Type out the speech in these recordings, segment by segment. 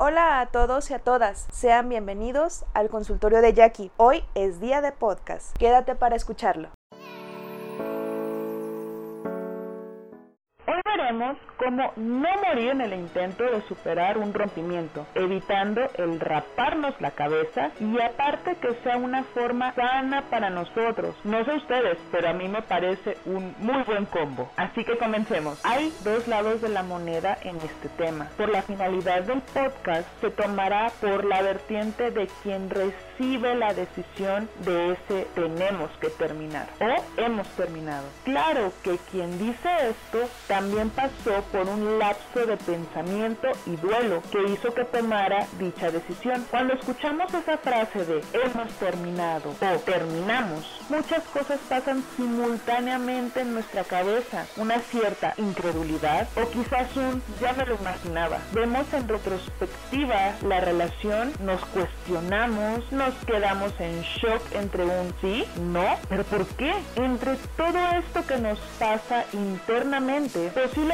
Hola a todos y a todas, sean bienvenidos al consultorio de Jackie. Hoy es día de podcast, quédate para escucharlo. Veremos cómo no morir en el intento de superar un rompimiento, evitando el raparnos la cabeza y aparte que sea una forma sana para nosotros. No sé ustedes, pero a mí me parece un muy buen combo. Así que comencemos. Hay dos lados de la moneda en este tema. Por la finalidad del podcast se tomará por la vertiente de quien recibe la decisión de ese tenemos que terminar o hemos terminado. Claro que quien dice esto también pasó por un lapso de pensamiento y duelo que hizo que tomara dicha decisión. Cuando escuchamos esa frase de hemos terminado o terminamos, muchas cosas pasan simultáneamente en nuestra cabeza. Una cierta incredulidad o quizás un ya me lo imaginaba. Vemos en retrospectiva la relación, nos cuestionamos, nos quedamos en shock entre un sí, no, pero ¿por qué? Entre todo esto que nos pasa internamente, posiblemente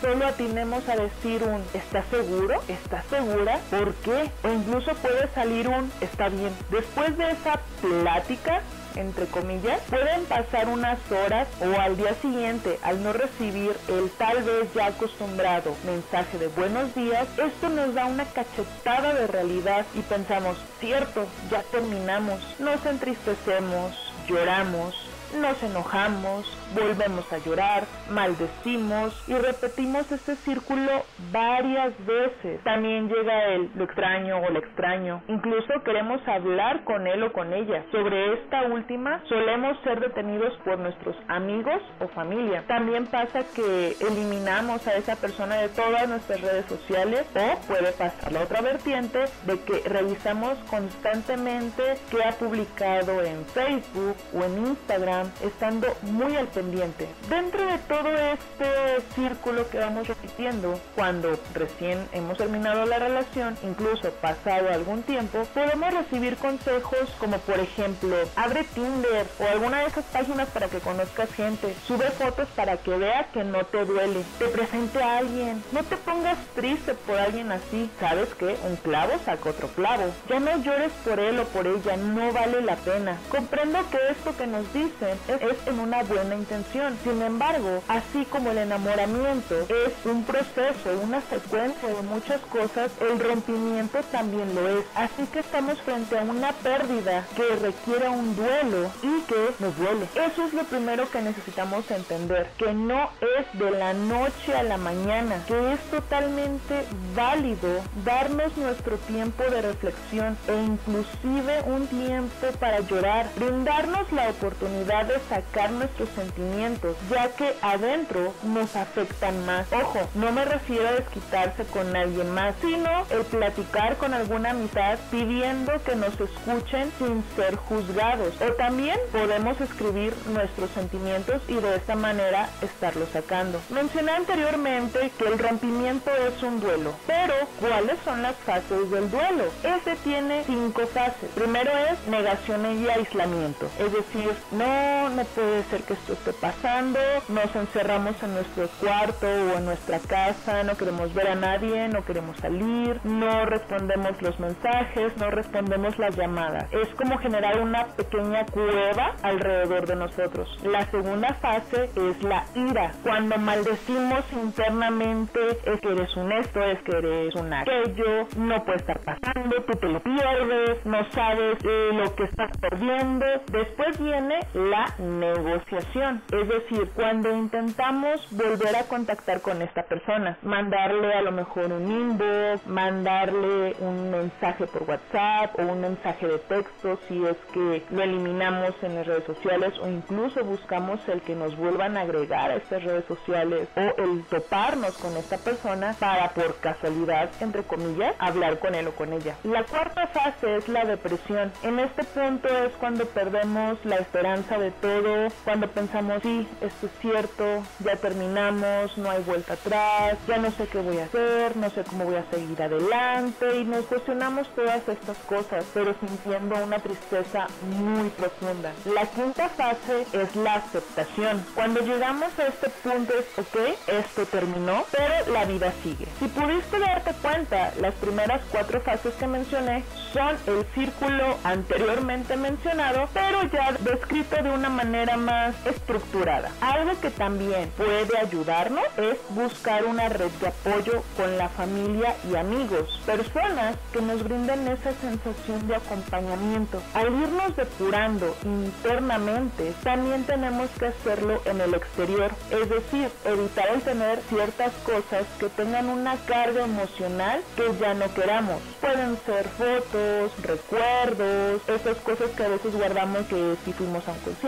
solo atinemos a decir un ¿estás seguro? ¿Estás segura? ¿Por qué? O incluso puede salir un está bien. Después de esa plática, entre comillas, pueden pasar unas horas o al día siguiente al no recibir el tal vez ya acostumbrado mensaje de buenos días, esto nos da una cachetada de realidad y pensamos, cierto, ya terminamos, nos entristecemos, lloramos, nos enojamos, volvemos a llorar, maldecimos y repetimos este círculo varias veces. También llega el lo extraño o lo extraño. Incluso queremos hablar con él o con ella. Sobre esta última solemos ser detenidos por nuestros amigos o familia. También pasa que eliminamos a esa persona de todas nuestras redes sociales o puede pasar la otra vertiente de que revisamos constantemente qué ha publicado en Facebook o en Instagram estando muy al pendiente. Dentro de todo este círculo que vamos repitiendo, cuando recién hemos terminado la relación, incluso pasado algún tiempo, podemos recibir consejos como por ejemplo, abre Tinder o alguna de esas páginas para que conozcas gente, sube fotos para que vea que no te duele, te presente a alguien, no te pongas triste por alguien así, sabes que un clavo saca otro clavo, ya no llores por él o por ella, no vale la pena. Comprendo que esto que nos dicen es en una buena intención. Sin embargo, así como el enamoramiento es un proceso, una secuencia de muchas cosas, el rompimiento también lo es. Así que estamos frente a una pérdida que requiere un duelo y que nos duele. Eso es lo primero que necesitamos entender, que no es de la noche a la mañana, que es totalmente válido darnos nuestro tiempo de reflexión e inclusive un tiempo para llorar, brindarnos la oportunidad de sacar nuestros sentimientos, ya que adentro nos afectan más. Ojo, no me refiero a desquitarse con alguien más, sino el platicar con alguna amistad pidiendo que nos escuchen sin ser juzgados. O también podemos escribir nuestros sentimientos y de esta manera estarlos sacando. Mencioné anteriormente que el rompimiento es un duelo, pero ¿cuáles son las fases del duelo? Este tiene cinco fases. Primero es negación y aislamiento, es decir, no, no puede ser que esto esté pasando, nos encerramos en nuestro cuarto o en nuestra casa, no queremos ver a nadie, no queremos salir, no respondemos los mensajes, no respondemos las llamadas. Es como generar una pequeña cueva alrededor de nosotros. La segunda fase es la ira, cuando maldecimos internamente es que eres un esto, es que eres un aquello, no puede estar pasando, tú te lo pierdes, no sabes eh, lo que estás perdiendo. Después viene la negociación, es decir, cuando intentamos volver a contactar con esta persona, mandarle a lo mejor un inbox, mandarle un mensaje por WhatsApp o un mensaje de texto si es que lo eliminamos en las redes sociales o incluso buscamos el que nos vuelvan a agregar a estas redes sociales o el toparnos con esta persona para por casualidad, entre comillas, hablar con él o con ella. La cuarta fase es la depresión. En este punto es cuando perdemos la esperanza de todo, cuando pensamos sí, esto es cierto, ya terminamos, no hay vuelta atrás, ya no sé qué voy a hacer, no sé cómo voy a seguir adelante y nos cuestionamos todas estas cosas, pero sintiendo una tristeza muy profunda. La quinta fase es la aceptación. Cuando llegamos a este punto es, ok, esto terminó, pero la vida sigue. Si pudiste darte cuenta, las primeras cuatro fases que mencioné son el círculo anteriormente mencionado, pero ya descrito de una manera más estructurada. Algo que también puede ayudarnos es buscar una red de apoyo con la familia y amigos, personas que nos brinden esa sensación de acompañamiento. Al irnos depurando internamente, también tenemos que hacerlo en el exterior, es decir, evitar el tener ciertas cosas que tengan una carga emocional que ya no queramos. Pueden ser fotos, recuerdos, esas cosas que a veces guardamos que si fuimos a un concierto,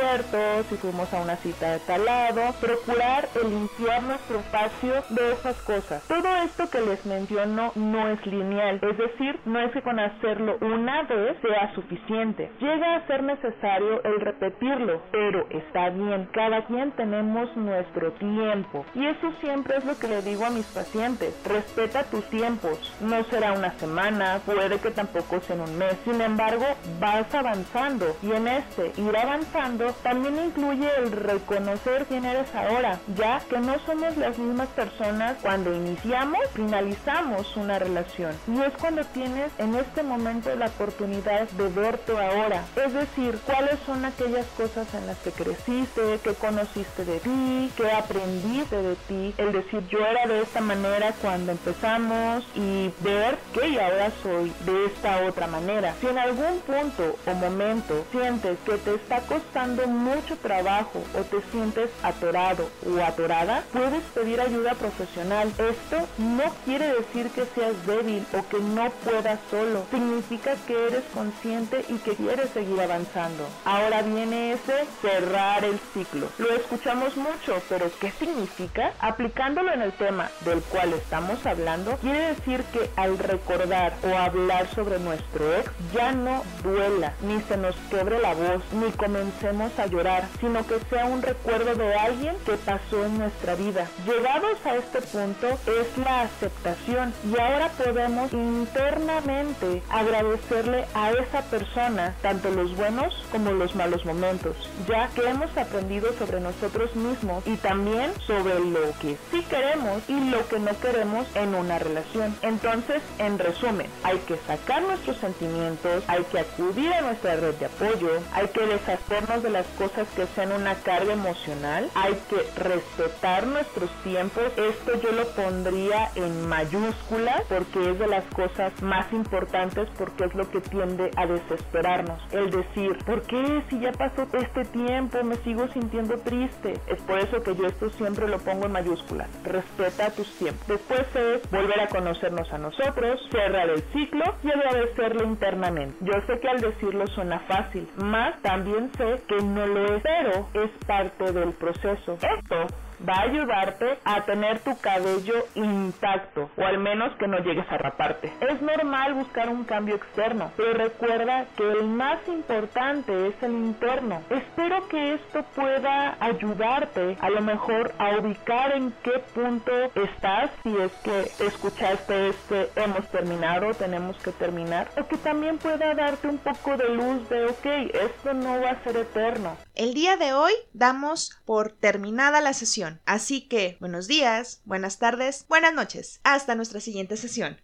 si fuimos a una cita de tal lado, procurar el limpiar nuestro espacio de esas cosas. Todo esto que les menciono no es lineal, es decir, no es que con hacerlo una vez sea suficiente. Llega a ser necesario el repetirlo, pero está bien, cada quien tenemos nuestro tiempo. Y eso siempre es lo que le digo a mis pacientes, respeta tus tiempos. No será una semana, puede que tampoco sea en un mes, sin embargo, vas avanzando y en este ir avanzando también incluye el reconocer quién eres ahora, ya que no somos las mismas personas cuando iniciamos, finalizamos una relación. Y es cuando tienes en este momento la oportunidad de verte ahora, es decir, cuáles son aquellas cosas en las que creciste, que conociste de ti, que aprendiste de ti, el decir yo era de esta manera cuando empezamos y ver que ahora soy de esta otra manera. Si en algún punto o momento sientes que te está costando mucho trabajo o te sientes atorado o atorada, puedes pedir ayuda profesional. Esto no quiere decir que seas débil o que no puedas solo. Significa que eres consciente y que quieres seguir avanzando. Ahora viene ese cerrar el ciclo. Lo escuchamos mucho, pero ¿qué significa? Aplicándolo en el tema del cual estamos hablando, quiere decir que al recordar o hablar sobre nuestro ex ya no duela, ni se nos quebre la voz, ni comencemos a llorar, sino que sea un recuerdo de alguien que pasó en nuestra vida. Llegados a este punto es la aceptación y ahora podemos internamente agradecerle a esa persona tanto los buenos como los malos momentos, ya que hemos aprendido sobre nosotros mismos y también sobre lo que sí queremos y lo que no queremos en una relación. Entonces, en resumen, hay que sacar nuestros sentimientos, hay que acudir a nuestra red de apoyo, hay que deshacernos las cosas que sean una carga emocional, hay que respetar nuestros tiempos. Esto yo lo pondría en mayúsculas porque es de las cosas más importantes porque es lo que tiende a desesperarnos. El decir, ¿por qué si ya pasó este tiempo me sigo sintiendo triste? Es por eso que yo esto siempre lo pongo en mayúsculas. Respeta tus tiempos. Después es volver a conocernos a nosotros, cerrar el ciclo y agradecerlo internamente. Yo sé que al decirlo suena fácil, más también sé que no lo es, pero es parte del proceso. Esto va a ayudarte a tener tu cabello intacto o al menos que no llegues a raparte. Es normal buscar un cambio externo, pero recuerda que el más importante es el interno. Espero que esto pueda ayudarte a lo mejor a ubicar en qué punto estás si es que escuchaste este hemos terminado, tenemos que terminar o que también pueda darte un poco de luz de ok, esto no va a ser eterno. El día de hoy damos por terminada la sesión. Así que, buenos días, buenas tardes, buenas noches. Hasta nuestra siguiente sesión.